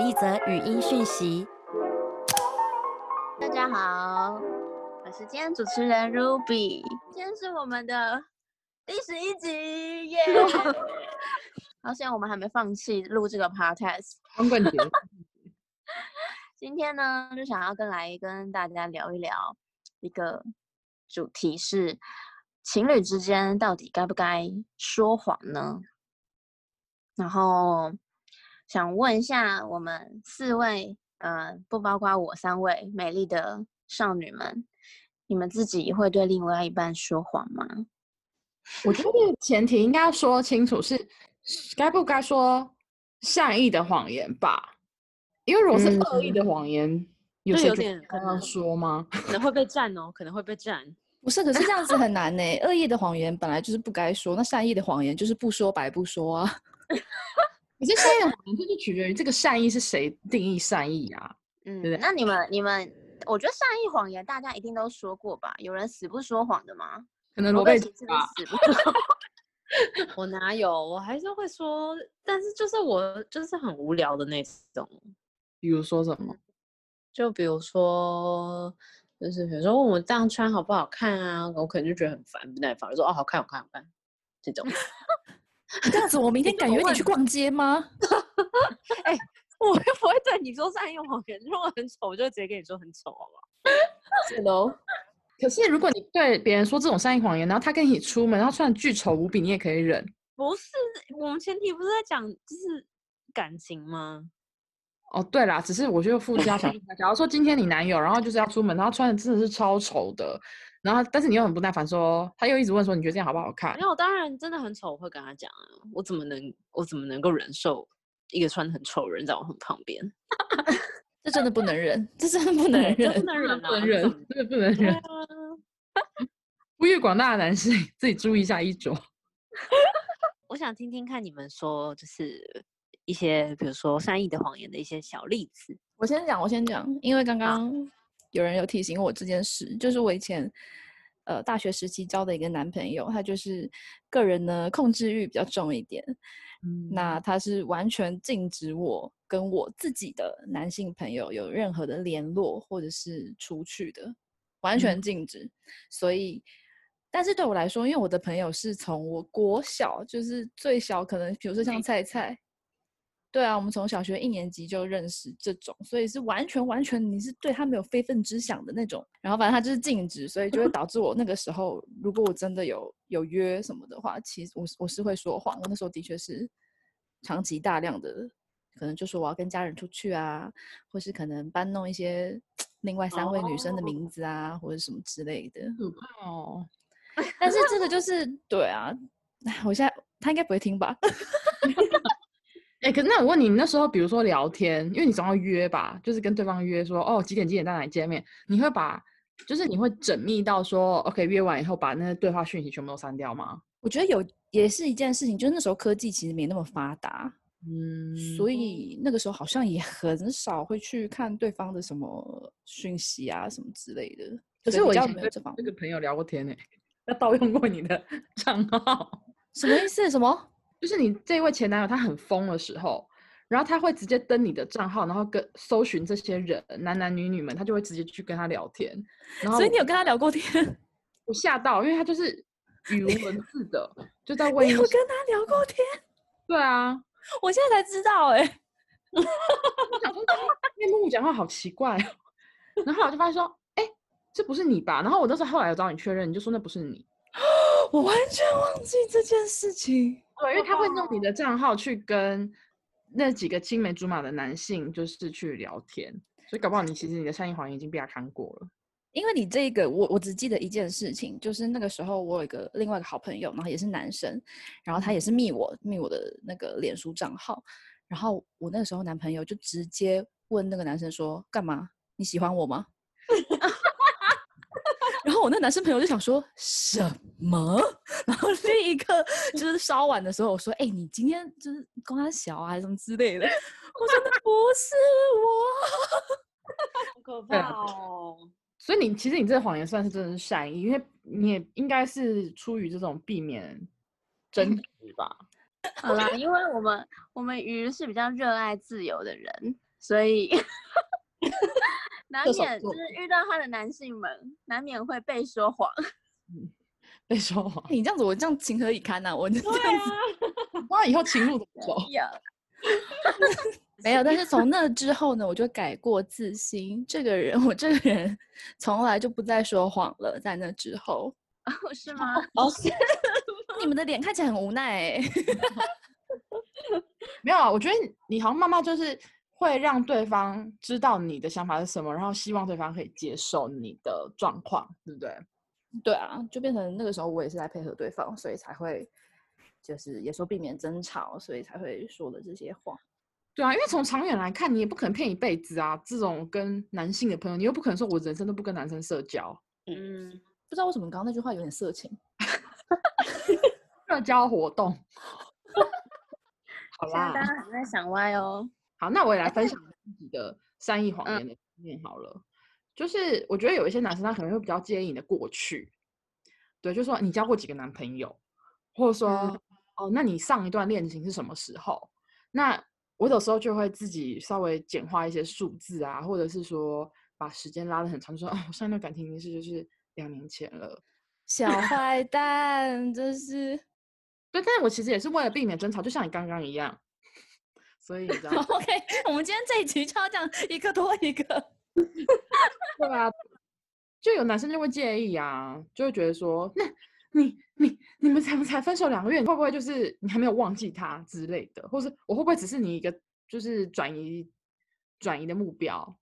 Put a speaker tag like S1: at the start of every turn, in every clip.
S1: 一则语音讯息。
S2: 大家好，我是今天主持人 Ruby，今天是我们的第十一集耶！好险我们还没放弃录这个 podcast。
S3: 光棍节，
S2: 今天呢，就想要跟来跟大家聊一聊一个主题是情侣之间到底该不该说谎呢？然后想问一下我们四位，呃，不包括我三位美丽的少女们，你们自己会对另外一半说谎吗？
S3: 我觉得前提应该要说清楚是该不该说善意的谎言吧，因为如果是恶意的谎言，有
S4: 就有
S3: 谁觉得
S4: 点可
S3: 要
S4: 能
S3: 说吗？
S4: 可能会被占哦，可能会被占。
S5: 不是，可是这样子很难呢。恶意的谎言本来就是不该说，那善意的谎言就是不说白不说啊。
S3: 可是善意的谎言就是取决于这个善意是谁定义善意啊。
S2: 嗯
S3: 对，
S2: 那你们你们，我觉得善意谎言大家一定都说过吧？有人死不说谎的吗？
S3: 可能罗贝
S2: 贝奇是不
S3: 吧，
S2: 是死不说？
S4: 我哪有？我还是会说，但是就是我就是很无聊的那种。
S3: 比如说什么？
S4: 就比如说，就是比如说问我这样穿好不好看啊，我可能就觉得很烦，不耐烦，我说哦好看好看好看这种。
S5: 这样子，我明天敢约你去逛街吗？
S4: 哎我又不会对你说善意谎言，如果很丑，我就直接跟你说很丑，好不好？
S5: 是喽。
S3: 可是如果你对别人说这种善意谎言，然后他跟你出门，然后穿的巨丑无比，你也可以忍。
S4: 不是，我们前提不是在讲就是感情吗？
S3: 哦，对啦，只是我觉得附加想，假如说今天你男友，然后就是要出门，然后穿的真的是超丑的，然后但是你又很不耐烦说，他又一直问说你觉得这样好不好看
S4: 没？有，当然真的很丑，我会跟他讲啊。我怎么能我怎么能够忍受一个穿的很丑的人在我很旁边？
S5: 这真的不能忍，这真的不能
S4: 忍不。能忍啊！
S3: 不能忍，真的不能忍。呼吁广大的男性自己注意一下衣着。
S4: 我想听听看你们说，就是一些比如说善意的谎言的一些小例子。
S5: 我先讲，我先讲，因为刚刚有人有提醒我这件事，就是我以前呃大学时期交的一个男朋友，他就是个人呢控制欲比较重一点，
S3: 嗯。
S5: 那他是完全禁止我跟我自己的男性朋友有任何的联络或者是出去的，完全禁止。所以，但是对我来说，因为我的朋友是从我国小就是最小，可能比如说像菜菜，对啊，我们从小学一年级就认识这种，所以是完全完全你是对他没有非分之想的那种。然后反正他就是禁止，所以就会导致我那个时候，如果我真的有有约什么的话，其实我是我是会说谎。我那时候的确是长期大量的，可能就说我要跟家人出去啊，或是可能搬弄一些另外三位女生的
S4: 哦
S5: 名字啊，或者什么之类的。
S3: 可怕哦。
S5: 但是这个就是对啊，唉我现在他应该不会听吧？
S3: 哎、可是那我问你，你那时候比如说聊天，因为你总要约吧，就是跟对方约说哦几点几点在哪里见面，你会把就是你会缜密到说 OK 约完以后把那些对话讯息全部都删掉吗？
S5: 我觉得有也是一件事情，就是那时候科技其实没那么发达，
S3: 嗯，
S5: 所以那个时候好像也很少会去看对方的什么讯息啊什么之类的。
S3: 可是我以前跟
S5: 这
S3: 个朋友聊过天呢、他盗用过你的 账号，
S5: 什么意思？什么？
S3: 就是你这位前男友他很疯的时候，然后他会直接登你的账号，然后跟搜寻这些人男男女女们，他就会直接去跟他聊天。然后
S5: 所以你有跟他聊过天？
S3: 我吓到，因为他就是语无伦次的，就在问
S5: 你有跟他聊过天？
S3: 对啊，
S5: 我现在才知道哎、
S3: 我想说，因为木木讲话好奇怪哦，然后我就发现说，哎、这不是你吧？然后我那时候后来有找你确认，你就说那不是你，
S5: 我完全忘记这件事情。
S3: 对，因为他会用你的账号去跟那几个青梅竹马的男性就是去聊天，所以搞不好你其实你的善意谎言已经被他看过了。
S5: 因为你这个，我我只记得一件事情，就是那个时候我有一个另外一个好朋友，然后也是男生，然后他也是密我密我的那个脸书账号，然后我那个时候男朋友就直接问那个男生说：“干嘛？你喜欢我吗？” 我那男生朋友就想说什么，然后 另一个就是烧完的时候我说：“哎、你今天就是跟他小啊，还是什么之类的。”我说：“那不是我。”
S4: 好可怕哦！
S3: 所以你其实你这个谎言算是真的是善意，因为你也应该是出于这种避免争执吧。
S2: 好啦，因为我们我们鱼是比较热爱自由的人，所以 难免就是遇到他的男性们，难免会被说谎。
S3: 被说谎，
S5: 你这样子，我这样情何以堪呐、我就这样子
S3: 那以后情路怎么走？
S2: 有
S5: 没有，但是从那之后呢，我就改过自新。这个人，我这个人从来就不再说谎了。在那之后，
S2: 是吗？
S4: 哦，是
S5: 你们的脸看起来很无奈哎、
S3: 没有啊，我觉得你好像慢慢就是会让对方知道你的想法是什么，然后希望对方可以接受你的状况，对不对？
S5: 对啊，就变成那个时候我也是在配合对方，所以才会就是也说避免争吵，所以才会说的这些话。
S3: 对啊，因为从长远来看，你也不可能骗一辈子啊。这种跟男性的朋友，你又不可能说我人生都不跟男生社交，
S2: 嗯，
S5: 不知道为什么刚刚那句话有点色情。
S3: 社交活动。好
S2: 现在大
S3: 啦，
S2: 家还在想歪哦。
S3: 好，那我也来分享 自己的善意谎
S2: 嗯
S3: 言的经验好了。就是我觉得有一些男生他可能会比较介意你的过去，对，就说你交过几个男朋友，或者说、
S2: 嗯
S3: 哦，那你上一段恋情是什么时候？那我有时候就会自己稍微简化一些数字啊，或者是说把时间拉得很长，就说哦，我上一段感情已经是就是两年前了。
S5: 小坏蛋，真是。
S3: 对，但是我其实也是为了避免争吵，就像你刚刚一样，所以你知道
S5: OK，我们今天这一集就要这样一个多一个。
S3: 对啊，就有男生就会介意啊，就会觉得说，那你你你们才才分手两个月，你会不会就是你还没有忘记他之类的，或是我会不会只是你一个就是转移转移的目标？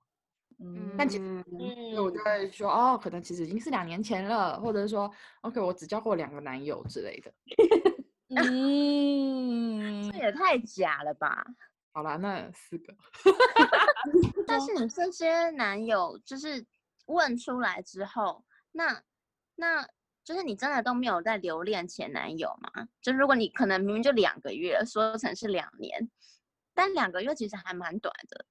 S5: 嗯，
S3: 但其
S2: 嗯
S3: 所以我就会说，哦，可能其实已经是两年前了，或者是说，OK，我只交过两个男友之类的。
S5: 嗯
S2: 这，也太假了吧？
S3: 好啦，那四个，
S2: 但是 你这些男友就是问出来之后，那那就是你真的都没有在留恋前男友吗？就如果你可能明明就两个月，说成是两年，但两个月其实还蛮短的，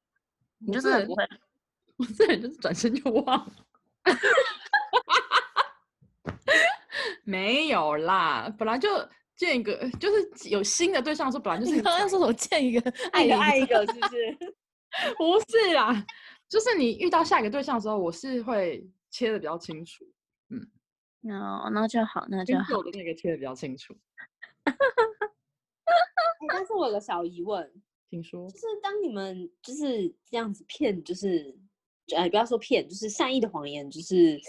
S2: 你就真的不会
S3: 我这人就是转身就忘了。没有啦，本来就见一个，就是有新的对象的时候，本来就是
S5: 刚刚说什么见一个爱一
S4: 个爱一
S5: 个？
S4: 是不是？
S3: 不是啦，就是你遇到下一个对象的时候，我是会切的比较清楚，
S2: 嗯，那那就好，那就好。
S3: 那个切的比较清楚。
S4: 哎但是我有个小疑问，
S3: 听说
S4: 就是当你们就是这样子骗，就是哎，不要说骗，就是善意的谎言，就是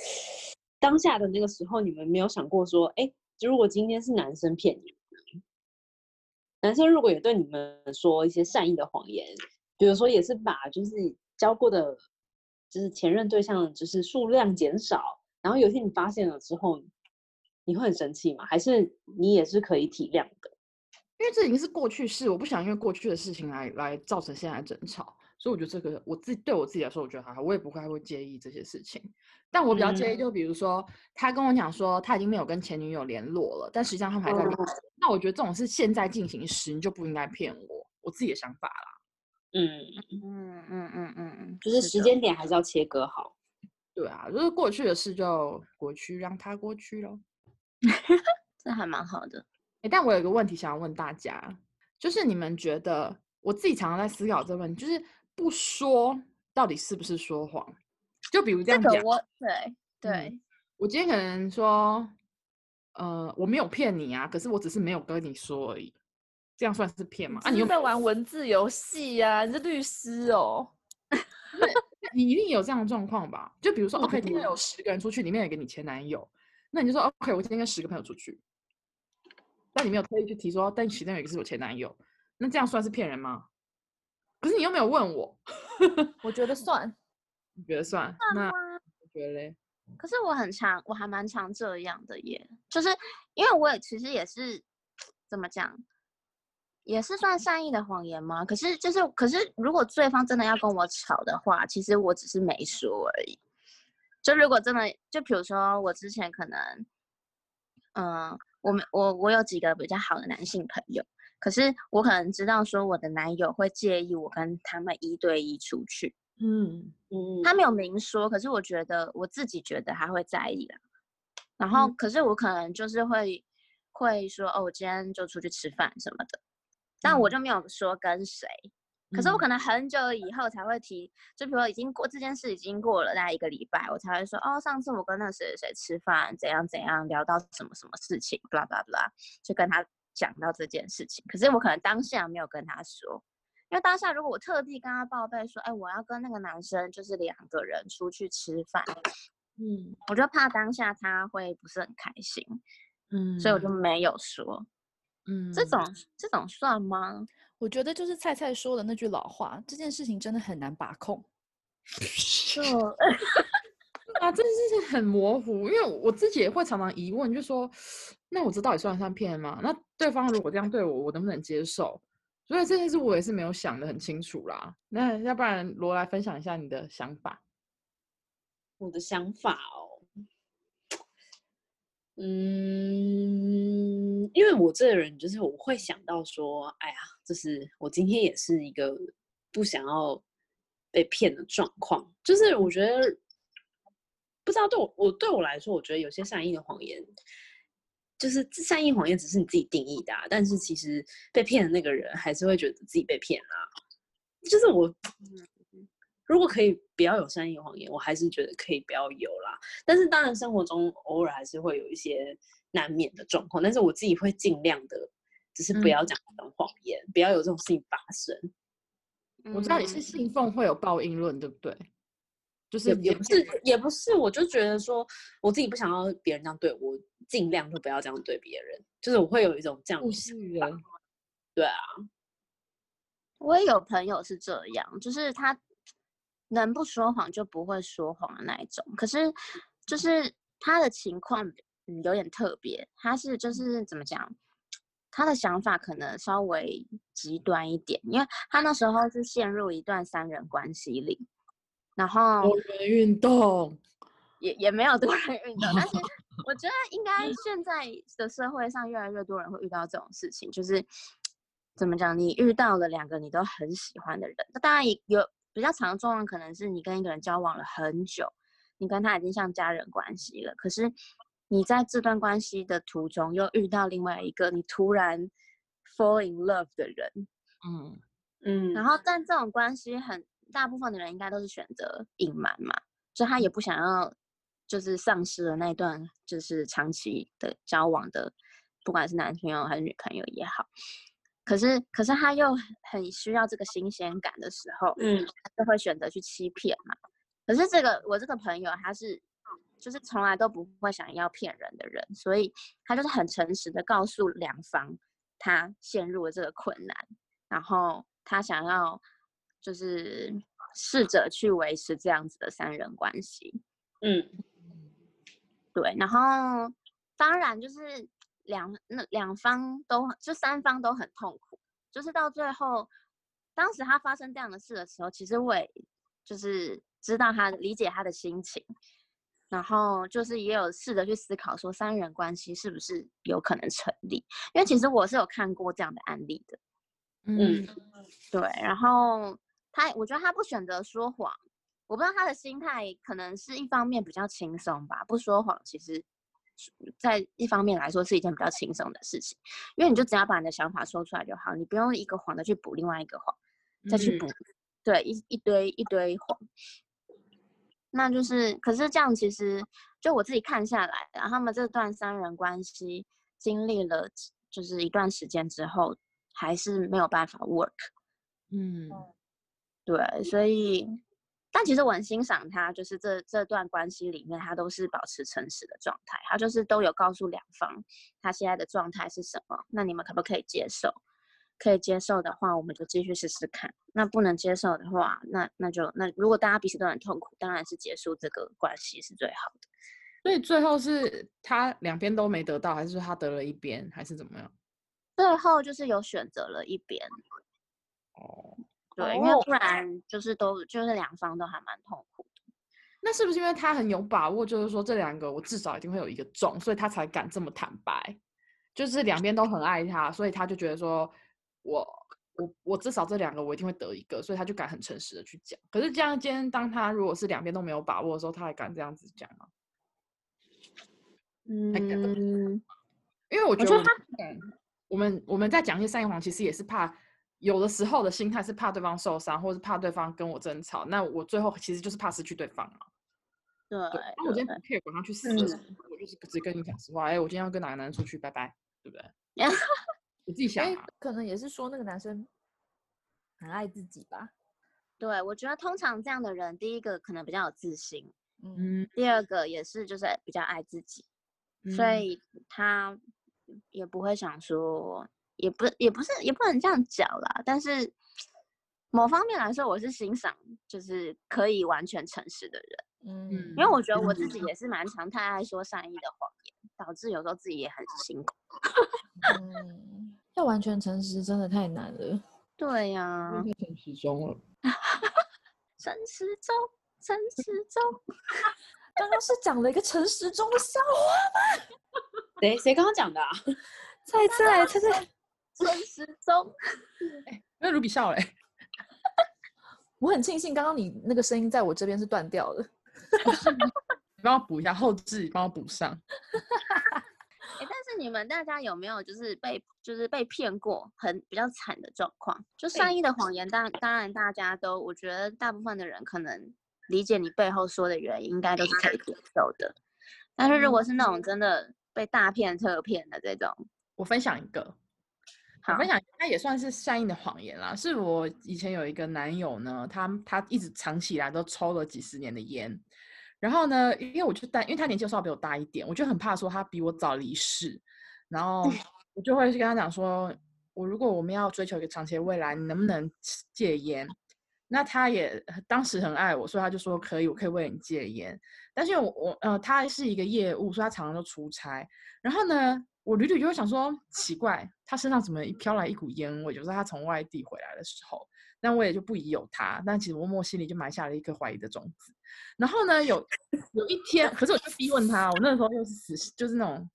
S4: 当下的那个时候，你们没有想过说，哎，如果今天是男生骗你，男生如果也对你们说一些善意的谎言，比如说也是把就是交过的，就是前任对象就是数量减少，然后有一天你发现了之后，你会很生气吗？还是你也是可以体谅的？
S3: 因为这已经是过去式，我不想因为过去的事情来来造成现在争吵，所以我觉得这个我自己对我自己来说，我觉得还好，我也不会会介意这些事情。但我比较介意，
S4: 嗯
S3: 就比如说他跟我讲说他已经没有跟前女友联络了，但实际上他们还在联
S4: 哦
S3: 系，那我觉得这种是现在进行时，你就不应该骗我，我自己的想法啦。
S4: 嗯，
S2: 嗯嗯嗯嗯嗯，
S4: 就是时间点还是要切割好。
S3: 对啊，就是过去的事就过去，让它过去咯。
S2: 这还蛮好的。
S3: 诶但我有一个问题想要问大家，就是你们觉得，我自己常常在思考这个问题，就是不说到底是不是说谎？就比如这样讲，
S2: 这个我对对，
S3: 我今天可能说，呃，我没有骗你啊，可是我只是没有跟你说而已，这样算是骗吗？啊，你又
S5: 在玩文字游戏呀？你是律师哦。
S3: 你一定有这样的状况吧？就比如说，OK，今天
S4: 嗯
S3: 有十个人出去，里面有一个你前男友，那你就说，OK，我今天跟十个朋友出去，但你没有特意去提说，但其中有一个是我前男友，那这样算是骗人吗？可是你又没有问我，
S5: 我觉得算。
S3: 你觉得算？那我觉得嘞，
S2: 可是我很常，我还蛮常这样的耶，就是因为我也其实也是怎么讲，也是算善意的谎言吗？可是就是，可是如果对方真的要跟我吵的话，其实我只是没说而已。就如果真的，就比如说我之前可能，嗯、我们我我有几个比较好的男性朋友，可是我可能知道说我的男友会介意我跟他们一对一出去，
S3: 嗯，
S4: 嗯，
S2: 他没有。明说，可是我觉得我自己觉得他会在意啦。然后，可是我可能就是会会说，哦，我今天就出去吃饭什么的，但我就没有说跟谁。可是我
S3: 嗯。
S2: 可能很久以后才会提，就比如说已经过这件事已经过了大概一个礼拜，我才会说哦，上次我跟那谁谁谁吃饭，怎样怎样聊到什么什么事情，blah blah blah，就跟他讲到这件事情。可是我可能当下没有跟他说，因为当下如果我特地跟他报备说，哎，我要跟那个男生就是两个人出去吃饭，
S3: 嗯
S2: 我就怕当下他会不是很开心，
S3: 嗯
S2: 所以我就没有说。
S3: 嗯
S2: 这种这种算吗？
S5: 我觉得就是菜菜说的那句老话，这件事情真的很难把控。
S2: 就
S3: 啊，这件事情很模糊，因为我自己也会常常疑问，就说，那我这到底算不算骗吗？那对方如果这样对我，我能不能接受？所以这件事我也是没有想得很清楚啦。那要不然罗来分享一下你的想法。
S4: 我的想法哦，嗯，因为我这个人就是我会想到说，哎呀，就是我今天也是一个不想要被骗的状况，就是我觉得不知道对我我对我来说，我觉得有些善意的谎言，就是善意谎言只是你自己定义的、啊，但是其实被骗的那个人还是会觉得自己被骗啦、就是我如果可以不要有善意谎言，我还是觉得可以不要有啦。但是当然，生活中偶尔还是会有一些难免的状况，但是我自己会尽量的，只是不
S3: 嗯
S4: 要讲这种谎言，不要有这种事情发生。
S3: 我知道你是
S2: 嗯
S3: 信奉会有报应论，对不对？就是
S4: 也也不是，也不是，我就觉得说，我自己不想要别人这样对我，尽量就不要这样对别人。就是我会有一种这样
S3: 不
S4: 的想
S3: 是人，
S4: 对啊，
S2: 我也有朋友是这样，就是他能不说谎就不会说谎的那一种。可是就是他的情况嗯有点特别，他是就是怎么讲，他的想法可能稍微极端一点，因为他那时候是陷入一段三人关系里，然后
S3: 多人运动，
S2: 也也没有多人运动，但是 我觉得应该现在的社会上越来越多人会遇到这种事情，就是怎么讲，你遇到了两个你都很喜欢的人，那当然也有比较常的状况，可能是你跟一个人交往了很久，你跟他已经像家人关系了，可是你在这段关系的途中又遇到另外一个你突然 fall in love 的人，
S3: 嗯
S4: 嗯，
S2: 然后，但这种关系很大部分的人应该都是选择隐瞒嘛，就他也不想要，就是丧失了那段就是长期的交往的，不管是男朋友还是女朋友也好。可是，可是他又很需要这个新鲜感的时候，
S4: 嗯
S2: 他就会选择去欺骗嘛。可是这个我这个朋友他是，就是从来都不会想要骗人的人，所以他就是很诚实的告诉两方他陷入了这个困难，然后他想要就是试着去维持这样子的三人关系。
S4: 嗯。
S2: 对，然后当然就是两那两方都就三方都很痛苦，就是到最后，当时他发生这样的事的时候，其实我也就是知道他理解他的心情，然后就是也有试着去思考说三人关系是不是有可能成立，因为其实我是有看过这样的案例的，
S3: 嗯。
S2: 对，然后他我觉得他不选择说谎，我不知道他的心态可能是一方面比较轻松吧，不说谎其实在一方面来说是一件比较轻松的事情，因为你就只要把你的想法说出来就好，你不用一个谎的去补另外一个谎，再去
S3: 嗯
S2: 补，对，一一堆一堆谎。那就是，可是这样其实就我自己看下来，然后他们这段三人关系经历了就是一段时间之后，还是没有办法 work。
S3: 嗯
S2: 对，所以，但其实我很欣赏他，就是这这段关系里面，他都是保持诚实的状态，他就是都有告诉两方他现在的状态是什么，那你们可不可以接受？可以接受的话，我们就继续试试看；那不能接受的话，那那就那如果大家彼此都很痛苦，当然是结束这个关系是最好的。
S3: 所以最后是他两边都没得到，还是说他得了一边，还是怎么样？
S2: 最后就是有选择了一边，
S3: 哦，
S2: 对，因为
S4: 哦
S2: 不然就是都就是两方都还蛮痛苦的。
S3: 那是不是因为他很有把握，就是说这两个我至少一定会有一个中，所以他才敢这么坦白？就是两边都很爱他，所以他就觉得说我我我至少这两个我一定会得一个，所以他就敢很诚实的去讲。可是这样今天当他如果是两边都没有把握的时候，他还敢这样子讲吗？
S2: 嗯，
S3: 因为我觉得
S2: 他
S3: 敢我们我们在讲一些善意谎，其实也是怕有的时候的心态是怕对方受伤，或是怕对方跟我争吵，那我最后其实就是怕失去对方嘛。
S2: 对，
S3: 那我今天不 care 管他去死我就是直接跟你讲实话，哎，我今天要跟哪个男人出去，拜拜，对不对？我自己想
S5: 可能也是说那个男生很爱自己吧。
S2: 对，我觉得通常这样的人，第一个可能比较有自信，
S5: 嗯，
S3: 嗯，
S2: 第二个也是就是比较爱自己，所
S3: 嗯
S2: 以他也不会想说，也不也不是也不能这样讲啦，但是某方面来说，我是欣赏就是可以完全诚实的人，
S5: 嗯
S3: 嗯
S2: 因为我觉得我
S3: 嗯
S2: 自己也是蛮常太爱说善意的谎言，导致有时候自己也很辛苦。
S5: 嗯，要完全诚实真的太难了。
S2: 对呀、
S3: 太诚实中了。
S2: 诚实中，诚实中，
S5: 刚刚是讲了一个诚实中的笑话吗，
S4: 谁谁刚刚讲的啊？
S5: 猜猜猜猜，
S2: 陈时中，
S3: 那卢比笑嘞，
S5: 我很庆幸刚刚你那个声音在我这边是断掉的。
S3: 你帮我补一下后置，你帮我补上。
S2: 哎、但是你们大家有没有就是被就是被骗过很比较惨的状况？就善意的谎言，当当然大家都，我觉得大部分的人可能理解你背后说的原因，应该都是可以接受的。但是如果是那种真的被大骗特骗的这种，
S3: 我分享一个，分享他也算是善意的谎言啦。是我以前有一个男友呢，他他一直长期以来都抽了几十年的烟，然后呢，因为我就担，因为他年纪稍微比我大一点，我就很怕说他比我早离世，然后 我就会去跟他讲说，我如果我们要追求一个长期的未来，你能不能戒烟？那他也当时很爱我，所以他就说可以，我可以为你戒烟。但是我我呃，他是一个业务，所以他常常都出差。然后呢，我屡屡就会想说，奇怪，他身上怎么飘来一股烟味？就是他从外地回来的时候，但我也就不疑有他。但其实默默心里就埋下了一颗怀疑的种子。然后呢，有有一天，可是我就逼问他，我那时候又是死，就是那种，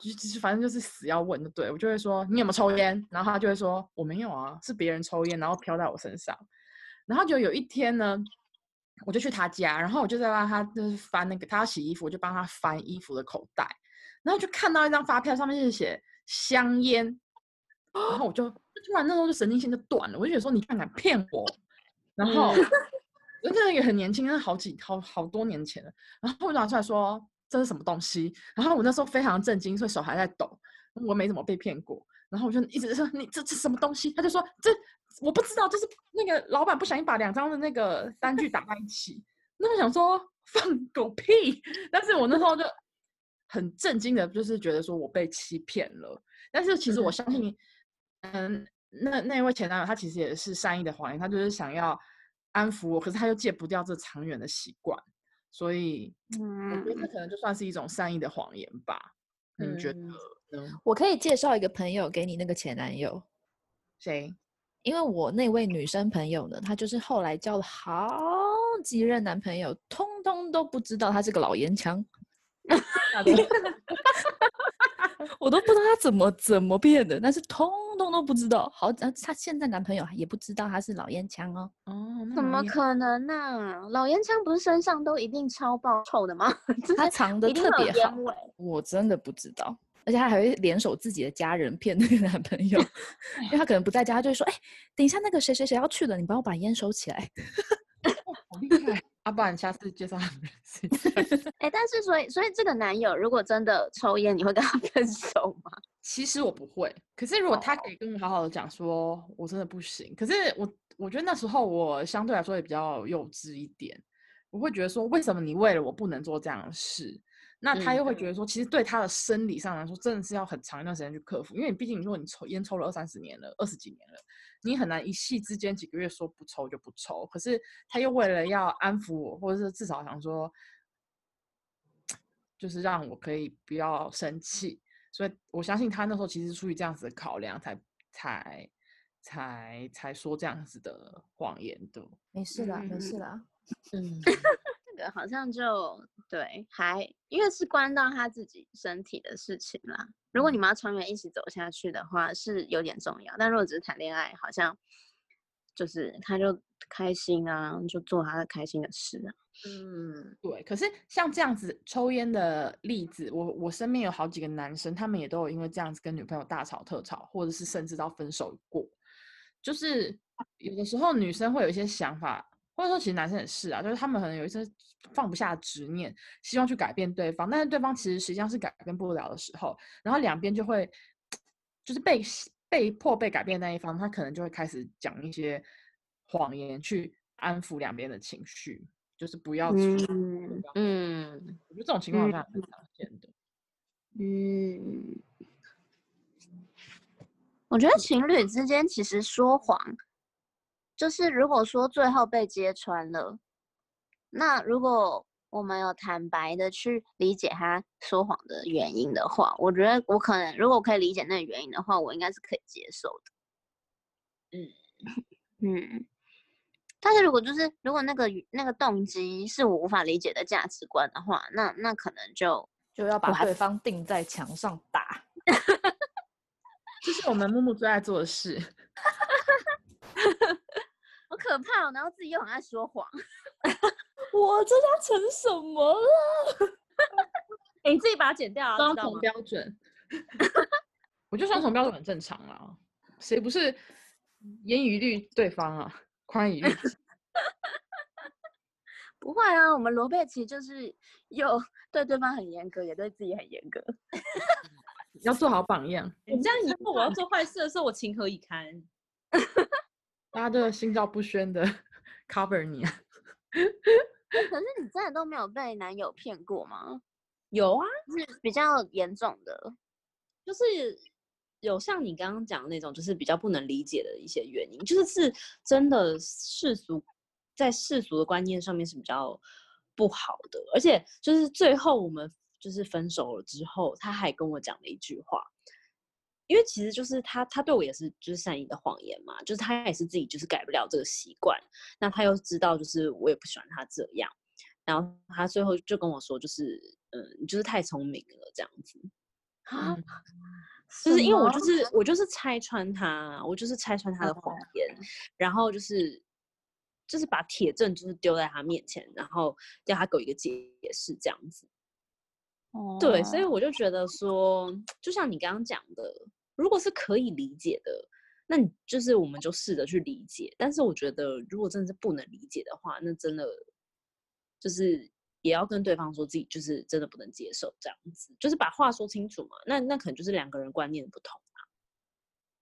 S3: 就就是反正就是死要问的，对我就会说你有没有抽烟？然后他就会说我没有啊，是别人抽烟，然后飘在我身上。然后就有一天呢，我就去他家，然后我就在帮他就是翻那个他要洗衣服，我就帮他翻衣服的口袋，然后就看到一张发票，上面是写香烟，然后我就突然那时候就神经线就断了，我就觉得说你居然敢骗我，然后
S4: 嗯。
S3: 那个人也很年轻，那是好几好好多年前了，然后我就拿出来说这是什么东西，然后我那时候非常震惊，所以手还在抖，我没怎么被骗过，然后我就一直说你这这什么东西，他就说这我不知道，就是那个老板不小心把两张的那个单据打在一起，那我想说放狗屁，但是我那时候就很震惊的，就是觉得说我被欺骗了，但是其实我相信，嗯，那那位前男友他其实也是善意的谎言，他就是想要安抚我，可是他又戒不掉这长远的习惯，所以我觉得
S2: 嗯
S3: 这可能就算是一种善意的谎言吧。你觉得？
S5: 我可以介绍一个朋友给你那个前男友，
S3: 谁？
S5: 因为我那位女生朋友呢，她就是后来交了好几任男朋友，通通都不知道她是个老烟枪，我都不知道他怎么怎么变的，但是通通都不知道。好，呃她现在男朋友也不知道他是老烟枪哦。
S3: 哦，
S2: 怎么可能呢、老烟枪不是身上都一定超爆臭的吗？
S5: 他藏的特别好。我真的不知道，而且他还会联手自己的家人骗那个男朋友，因为他可能不在家，他就会说：“哎、等一下那个谁谁谁要去了，你帮我把烟收起来。
S3: 好厉害！啊，不然下次介绍他们认识一下。
S2: 哎、但是所以所以这个男友如果真的抽烟，你会跟他 分手吗？
S3: 其实我不会，可是如果他可以跟我好好的讲说，我真的不行。可是我我觉得那时候我相对来说也比较幼稚一点，我会觉得说，为什么你为了我不能做这样的事？那他
S4: 嗯
S3: 又会觉得说，其实对他的生理上来说，真的是要很长一段时间去克服，因为你毕竟如果你抽烟抽了二三十年了，二十几年了，你很难一夕之间几个月说不抽就不抽。可是他又为了要安抚我，或者是至少想说，就是让我可以不要生气，所以我相信他那时候其实是出于这样子的考量，才才才才说这样子的谎言的。”
S5: 没事啦，没事
S2: 嗯
S5: 啦。
S3: 嗯，
S2: 这个好像就对，还因为是关到他自己身体的事情啦。如果你们要长远一起走下去的话，是有点重要。但如果只是谈恋爱，好像就是他就开心啊，就做他的开心的事啊。
S4: 嗯，
S3: 对。可是像这样子抽烟的例子，我我身边有好几个男生，他们也都有因为这样子跟女朋友大吵特吵，或者是甚至到分手过。就是有的时候女生会有一些想法，或者说其实男生也是啊，就是他们可能有一些放不下执念，希望去改变对方，但是对方其实实际上是改变不了的时候，然后两边就会就是被被迫被改变的那一方，他可能就会开始讲一些谎言去安抚两边的情绪，就是不要去
S2: 嗯嗯
S3: 我觉得这种情况好像还蛮常见的。
S2: 嗯，我觉得情侣之间其实说谎，就是如果说最后被揭穿了，那如果我们有坦白的去理解他说谎的原因的话，我觉得我可能如果我可以理解那个原因的话，我应该是可以接受的。
S4: 嗯
S2: 嗯，但是如果就是如果那个那个动机是我无法理解的价值观的话，那那可能就
S5: 就要把
S2: 还
S5: 对方钉在墙上打。
S3: 这是我们木木最爱做的事。
S2: 好可怕、哦，然后自己又很爱说谎。
S5: 我这要成什么了？
S4: 哎、你自己把它剪掉啊，
S3: 双重？标准，我觉得双重标准很正常啦。谁不是严以律对方啊，宽以律己？
S2: 不会啊，我们罗贝奇就是又对对方很严格，也对自己很严格。
S3: 要做好榜样，
S4: 你这样以后我要做坏事的时候，我情何以堪？
S3: 大家都心照不宣的 cover 你啊。
S2: 可是你真的都没有被男友骗过吗？
S4: 有啊，
S2: 是比较严重的。
S4: 就是有像你刚刚讲的那种，就是比较不能理解的一些原因，就是是真的世俗在世俗的观念上面是比较不好的，而且就是最后我们就是分手了之后，他还跟我讲了一句话。因为其实就是他，他对我也是就是善意的谎言嘛，就是他也是自己就是改不了这个习惯，那他又知道就是我也不喜欢他这样，然后他最后就跟我说，就是嗯，你就是太聪明了这样子，
S2: 啊
S3: 嗯，
S4: 就是因为我就是我就是拆穿他，我就是拆穿他的谎言，然后就是就是把铁证就是丢在他面前，然后叫他给我一个解释这样子。对，所以
S2: 哦
S4: 我就觉得说，就像你刚刚讲的，如果是可以理解的，那你就是我们就试着去理解。但是我觉得，如果真的是不能理解的话，那真的就是也要跟对方说自己就是真的不能接受这样子，就是把话说清楚嘛。那那可能就是两个人观念不同。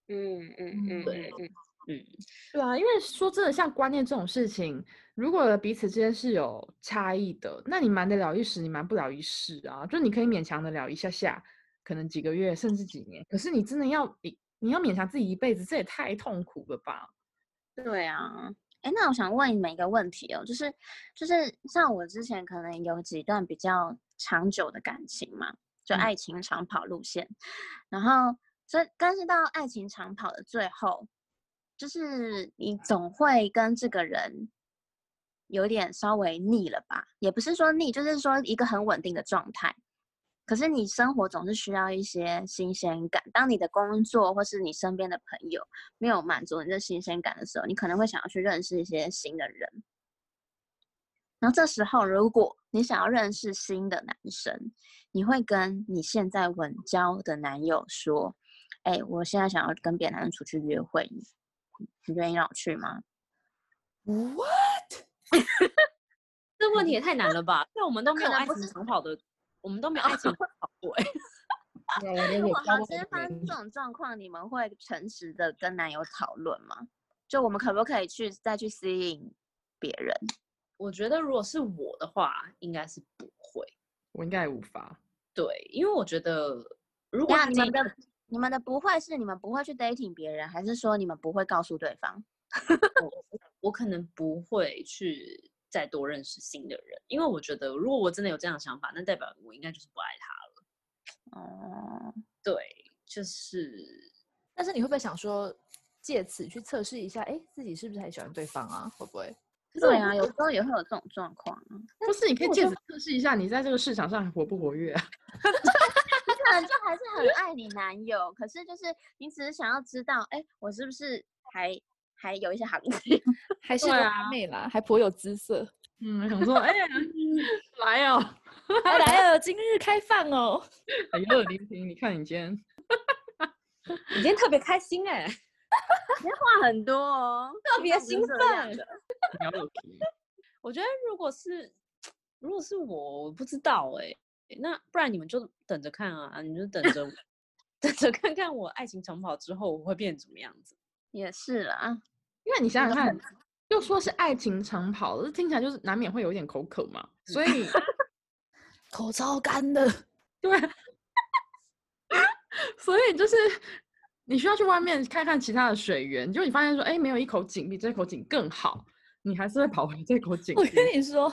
S2: 嗯嗯嗯，
S4: 对
S2: 嗯
S4: 嗯，
S3: 对啊，因为说真的，像观念这种事情，如果彼此之间是有差异的，那你瞒得了一时，你瞒不了一世啊。就你可以勉强的了一下下，可能几个月甚至几年，可是你真的要你你要勉强自己一辈子，这也太痛苦了吧？
S2: 对啊。哎，那我想问你们一个问题哦，就是就是像我之前可能有几段比较长久的感情嘛，就
S3: 嗯
S2: 爱情长跑路线，然后这但是到爱情长跑的最后，就是你总会跟这个人有点稍微腻了吧？也不是说腻，就是说一个很稳定的状态。可是你生活总是需要一些新鲜感。当你的工作或是你身边的朋友没有满足你这新鲜感的时候，你可能会想要去认识一些新的人。然后这时候，如果你想要认识新的男生，你会跟你现在稳交的男友说：“哎、我现在想要跟别的男人出去约会，你愿意让我去吗
S5: 哇
S4: 这问题也太难了吧？那我们都没有爱情长跑的，我们都没有爱情长跑 过哎、
S2: 如果 好今天发生这种状况，你们会诚实的跟男友讨论吗？就我们可不可以去再去吸引别人？
S4: 我觉得如果是我的话，应该是不会。
S3: 我应该也无法。
S4: 对，因为我觉得如果
S2: 你们的你们的不会是你们不会去 dating 别人，还是说你们不会告诉对方？
S4: 我可能不会去再多认识新的人，因为我觉得如果我真的有这样的想法，那代表我应该就是不爱他了。
S2: 哦，
S4: 对，就是
S5: 但是你会不会想说，借此去测试一下，哎，自己是不是还喜欢对方啊？会不会？
S2: 对啊，有时候也会有这种状况啊。
S3: 不是，你可以借此测试一下你在这个市场上还活不活跃啊？
S2: 你可能就还是很爱你男友，可是就是你只是想要知道，哎，我是不是还还有一些行情？
S5: 还是完美啦，还颇有姿色。
S3: 嗯，想说，哎呀，来 哦，
S5: 来来了，今日开放哦。
S3: 哎呦，林婷，你看你今天，
S4: 你今天特别开心哎、
S2: 今天话很多哦，
S4: 特别兴奋我觉得如果是如果是我，我不知道哎、那不然你们就等着看啊，你就等着等着看看我爱情长跑之后我会变怎么样子。
S2: 也是啦，
S3: 因为你想想看，就说是爱情长跑，这听起来就是难免会有一点口渴嘛，所以
S5: 口超干的。
S3: 对，所以就是你需要去外面看看其他的水源，就你发现说，哎，没有一口井比这口井更好，你还是会跑回这口井
S5: 我。跟你说，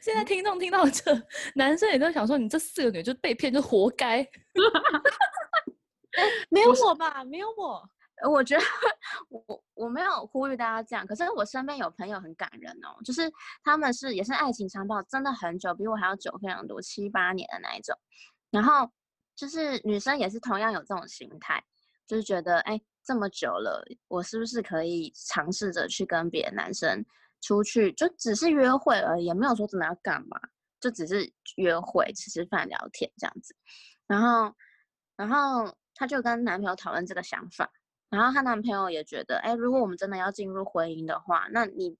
S5: 现在听众听到这，男生也都想说，你这四个女就被骗，就活该。
S4: 没有我吧？没有我。
S2: 呃我觉得我我没有呼吁大家这样，可是我身边有朋友很感人哦，就是他们是也是爱情长跑，真的很久，比我还要久非常多，七八年的那一种。然后就是女生也是同样有这种心态，就是觉得哎这么久了，我是不是可以尝试着去跟别的男生出去，就只是约会而已，也没有说真的要干嘛，就只是约会、吃吃饭、聊天这样子。然后，然后她就跟男朋友讨论这个想法。然后她男朋友也觉得，哎，如果我们真的要进入婚姻的话，那你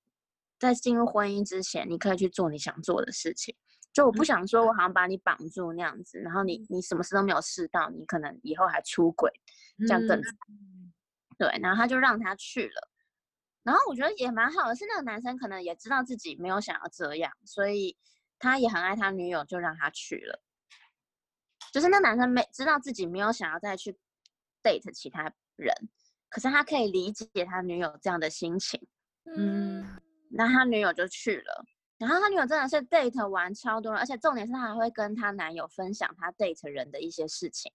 S2: 在进入婚姻之前，你可以去做你想做的事情。就我不想说，我好像把你绑住那样子，然后你你什么事都没有试到，你可能以后还出轨，这样更
S3: 嗯。
S2: 对，然后他就让他去了。然后我觉得也蛮好的，是那个男生可能也知道自己没有想要这样，所以他也很爱他女友，就让他去了。就是那男生没知道自己没有想要再去 date 其他人，可是他可以理解他女友这样的心情，
S3: 嗯，
S2: 那他女友就去了。然后他女友真的是 date 完超多人，而且重点是他还会跟他男友分享他 date 人的一些事情。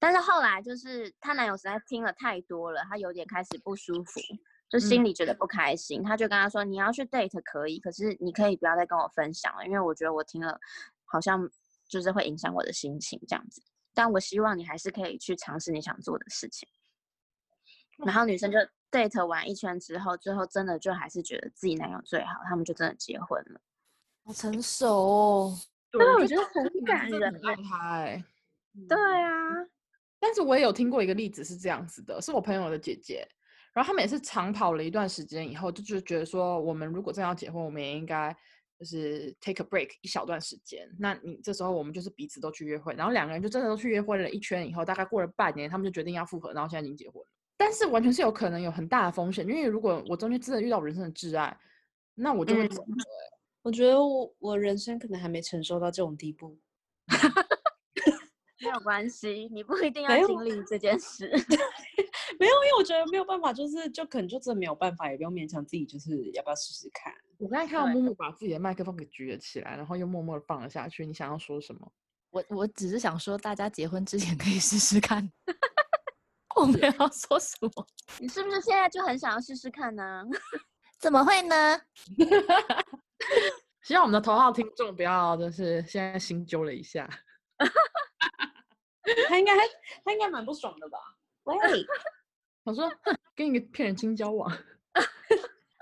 S2: 但是后来就是她男友实在听了太多了，他有点开始不舒服，就心
S3: 嗯
S2: 里觉得不开心。他就跟他说：“你要去 date 可以，可是你可以不要再跟我分享了，因为我觉得我听了好像就是会影响我的心情这样子。但我希望你还是可以去尝试你想做的事情。”然后女生就 date 完一圈之后，最后真的就还是觉得自己男友最好，他们就真的结婚了。
S5: 好成熟哦。
S3: 对，
S2: 我觉得很感人
S3: 很爱他哎、
S2: 对啊，
S3: 但是我也有听过一个例子是这样子的，是我朋友的姐姐，然后他们也是长跑了一段时间以后，就就觉得说，我们如果真要结婚，我们也应该就是 take a break 一小段时间。那你这时候我们就是彼此都去约会，然后两个人就真的都去约会了一圈以后，大概过了半年，他们就决定要复合，然后现在已经结婚了。但是完全是有可能有很大的风险，因为如果我中间真的遇到我人生的挚爱，那我就会
S4: 我觉得我我人生可能还没承受到这种地步。
S2: 没有关系，你不一定 要经历这件事。
S4: 没有，因为我觉得没有办法，就是就可能就真的没有办法，也不用勉强自己，就是要不要试试看。
S3: 我刚才看到
S2: 对
S3: 木木把自己的麦克风给举了起来，然后又默默的放了下去。你想要说什么？
S5: 我我只是想说，大家结婚之前可以试试看。我没有要说什么，
S2: 你是不是现在就很想要试试看呢？
S5: 怎么会呢？
S3: 希望我们的头号听众不要就是现在心揪了一下。
S4: 他应该他应该蛮不爽的吧？
S2: 喂，
S3: 我说，哼跟一个骗人精交往，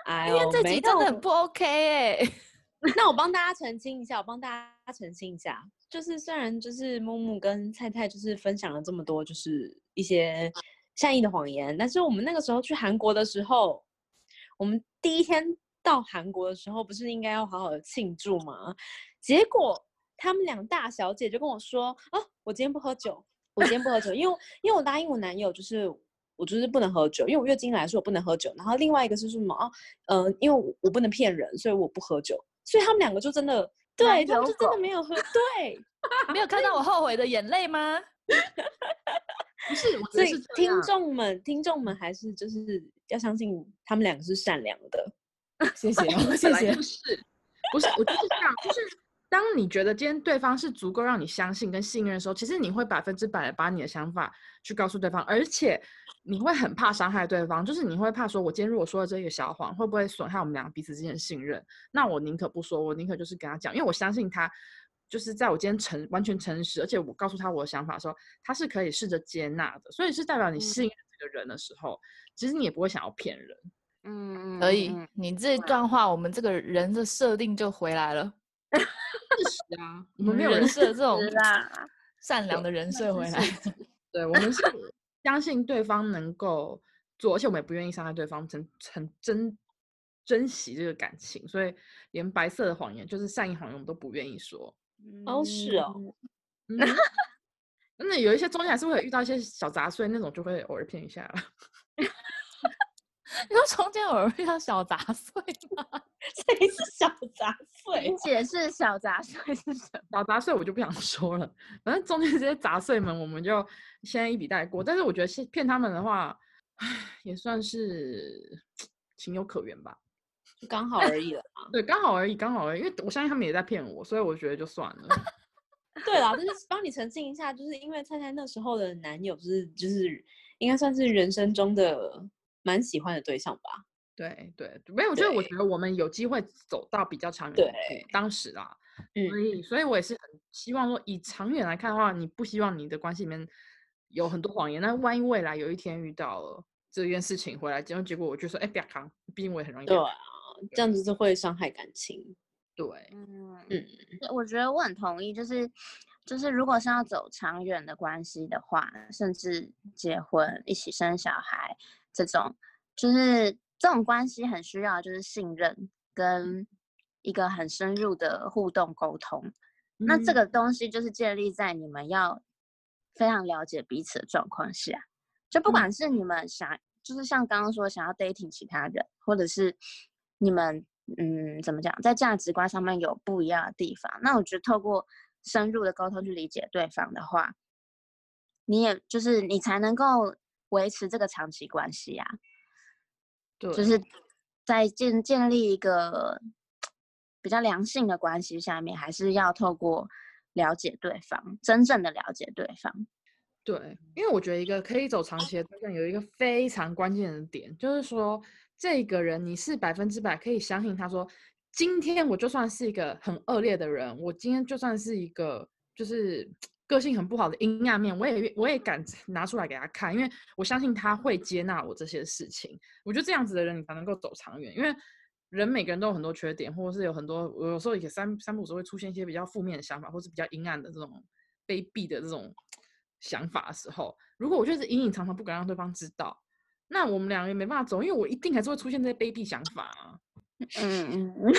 S4: 哎
S5: 因为这集真的很不 OK 哎、
S4: 那我帮大家澄清一下，我帮大家澄清一下，就是虽然就是木木跟菜菜就是分享了这么多，就是一些善意的谎言，但是我们那个时候去韩国的时候，我们第一天到韩国的时候，不是应该要好好的庆祝吗？结果他们两大小姐就跟我说啊，我今天不喝酒，我今天不喝酒，因为因为我答应我男友就是。我就是不能喝酒，因为我月经来说我不能喝酒。然后另外一个是什么啊？呃，因为我我不能骗人，所以我不喝酒。所以他们两个就真的，对他们就真的没有喝，对。
S5: 没有看到我后悔的眼泪吗？
S3: 不是，我觉
S4: 所以
S3: 得是这
S4: 听众们，听众们还是就是要相信他们两个是善良的。
S5: 谢谢谢谢
S3: 不。是，不是，我就是这样，就是当你觉得今天对方是足够让你相信跟信任的时候，其实你会百分之百的把你的想法去告诉对方，而且你会很怕伤害对方，就是你会怕说，我今天如果说了这个小谎，会不会损害我们两个彼此之间的信任？那我宁可不说，我宁可就是跟他讲，因为我相信他。就是在我今天诚完全诚实，而且我告诉他我的想法的时候，他是可以试着接纳的，所以是代表你信任这个人的时候，其实你也不会想要骗人。
S2: 嗯，
S5: 可以
S2: 嗯，
S5: 你这段话，我们这个人的设定就回来了。
S3: 事实啊，我
S5: 我们
S3: 没有人
S5: 设这种
S2: 啦，
S5: 善良的人设回来。
S3: 对，我们是相信对方能够做，而且我们也不愿意伤害对方，很很珍珍惜这个感情，所以连白色的谎言，就是善意谎言，我们都不愿意说。
S4: 哦是哦
S2: 嗯，
S3: 嗯 真的有一些中间还是会有遇到一些小杂碎，那种就会偶尔骗一下了。
S5: 你说中间偶尔遇到小杂碎吗？
S4: 这是小杂碎
S2: 你，解释小杂碎是什么？
S3: 小杂碎我就不想说了，反正中间这些杂碎们，我们就先一笔带过。但是我觉得先骗他们的话，也算是情有可原吧。
S4: 就刚好而已了嘛。
S3: 对，刚好而已，刚好而已。因为我相信他们也在骗我，所以我觉得就算了。
S4: 对啦，就是帮你澄清一下，就是因为菜菜那时候的男友是就是应该算是人生中的蛮喜欢的对象吧。
S3: 对对，没有，就是我觉得我们有机会走到比较长远。
S4: 对
S3: 当时啦，
S4: 嗯
S3: 所以所以我也是很希望说，以长远来看的话，你不希望你的关系里面有很多谎言。那万一未来有一天遇到了这件事情回来，结果结果我就说，哎，不要扛，毕竟我也很容易被
S4: 对啊，这样子是会伤害感情。
S3: 对，
S2: 嗯
S4: 嗯，
S2: 我觉得我很同意，就是就是，如果是要走长远的关系的话，甚至结婚、一起生小孩这种，就是这种关系很需要就是信任跟一个很深入的互动沟通。那这
S3: 嗯
S2: 个东西就是建立在你们要非常了解彼此的状况下，就不管是你们想，就是像刚刚说想要 dating 其他人，或者是你们嗯怎么讲，在价值观上面有不一样的地方，那我觉得透过深入的沟通去理解对方的话，你也就是你才能够维持这个长期关系啊。
S3: 对，
S2: 就是在建建立一个比较良性的关系下面，还是要透过了解对方，真正的了解对方。
S3: 对，因为我觉得一个可以走长期的对象有一个非常关键的点，就是说这个人你是百分之百可以相信他说，今天我就算是一个很恶劣的人，我今天就算是一个就是个性很不好的阴暗面，我也我也敢拿出来给他看，因为我相信他会接纳我这些事情。我觉得这样子的人你才能够走长远，因为人每个人都有很多缺点，或者是有很多我有时候也三三不五时会出现一些比较负面的想法，或是比较阴暗的这种卑鄙的这种想法的时候，如果我就是隐隐藏藏不敢让对方知道，那我们两个也没办法走，因为我一定还是会出现这些卑鄙想法啊。
S2: 嗯嗯，嗯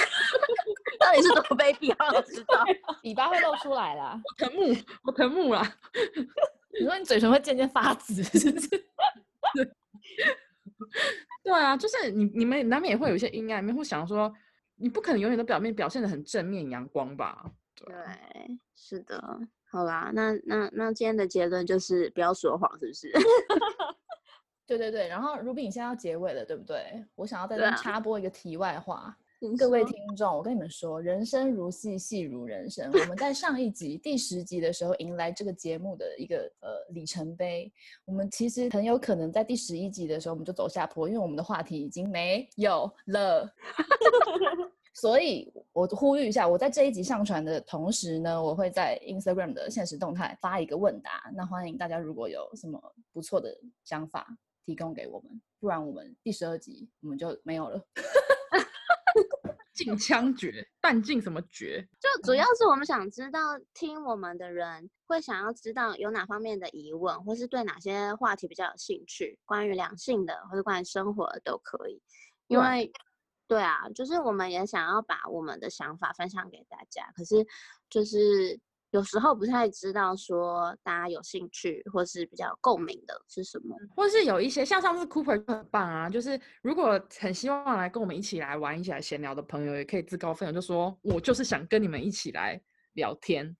S2: 到底是多卑鄙，好想知道。
S5: 尾巴会露出来啦。
S3: 我藤木，我藤木啦，
S5: 你说你嘴唇会渐渐发紫，是不是？
S3: 对啊，就是你你们难免也会有一些阴暗面，会想说你不可能永远都表面表现的很正面阳光吧？对，
S2: 是的。好啦，那那那今天的结论就是不要说谎，是不是？
S5: 对对对，然后 Ruby 你现在要结尾了，对不对？我想要在这插播一个题外话，
S2: 您
S5: 各位
S2: 说
S5: 听众，我跟你们说，人生如戏，戏如人生。我们在上一集第十集的时候，迎来这个节目的一个呃里程碑。我们其实很有可能在第十一集的时候，我们就走下坡，因为我们的话题已经没有了。所以，我呼吁一下，我在这一集上传的同时呢，我会在 Instagram 的现实动态发一个问答，那欢迎大家如果有什么不错的想法提供给我们，不然我们第十二集我们就没有了。
S3: 禁枪决，半禁什么决？
S2: 就主要是我们想知道，听我们的人会想要知道有哪方面的疑问，或是对哪些话题比较有兴趣，关于两性的或者关于生活的都可以。因为，对啊，就是我们也想要把我们的想法分享给大家，可是就是有时候不太知道说大家有兴趣或是比较共鸣的是什么。
S3: 或是有一些像上次 Cooper 就很棒啊，就是如果很希望来跟我们一起来玩、一起来闲聊的朋友，也可以自告奋勇，就说我就是想跟你们一起来聊天。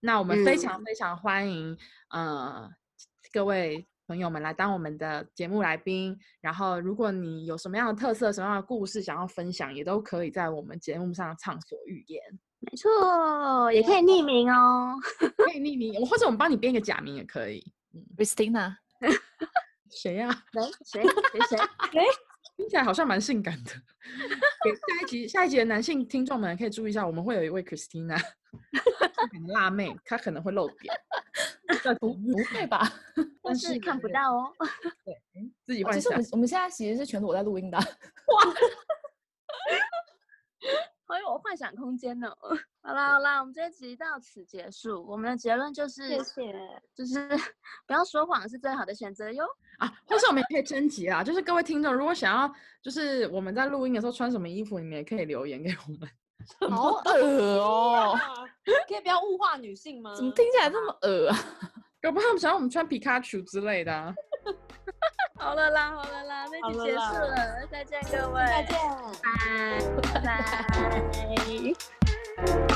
S3: 那我们非常非常欢迎，呃，各位朋友们来当我们的节目来宾。然后，如果你有什么样的特色、什么样的故事想要分享，也都可以在我们节目上畅所欲言，
S2: 没错，也可以匿名哦。
S3: 可以匿名，或者我们帮你编一个假名也可以。
S5: Christina，
S3: 谁 呀、
S2: 谁谁谁谁？
S3: 听起来好像蛮性感的。给下一集下一集的男性听众们可以注意一下，我们会有一位 Christina，辣妹，她可能会露点，
S5: 不不会吧？
S2: 但是看不到哦。
S3: 自己幻想
S5: 哦其实我们。我们现在其实是全裸在录音的啊。
S2: 好有幻想空间呢。好啦好啦，我们这一集到此结束。我们的结论就是，
S4: 谢谢。
S2: 就是 不要说谎是最好的选择哟。
S3: 啊，或是我们也可以征集啊，就是各位听众如果想要，就是我们在录音的时候穿什么衣服，你们也可以留言给我们。
S5: 好恶哦、
S4: 可以不要物化女性吗？
S5: 怎么听起来这么恶啊？
S3: 搞不好他们想要我们穿皮卡丘之类的啊。
S2: 好了啦好了啦，那就结束
S4: 了
S2: 了，再见各位，
S4: 再见。
S2: 拜拜拜拜。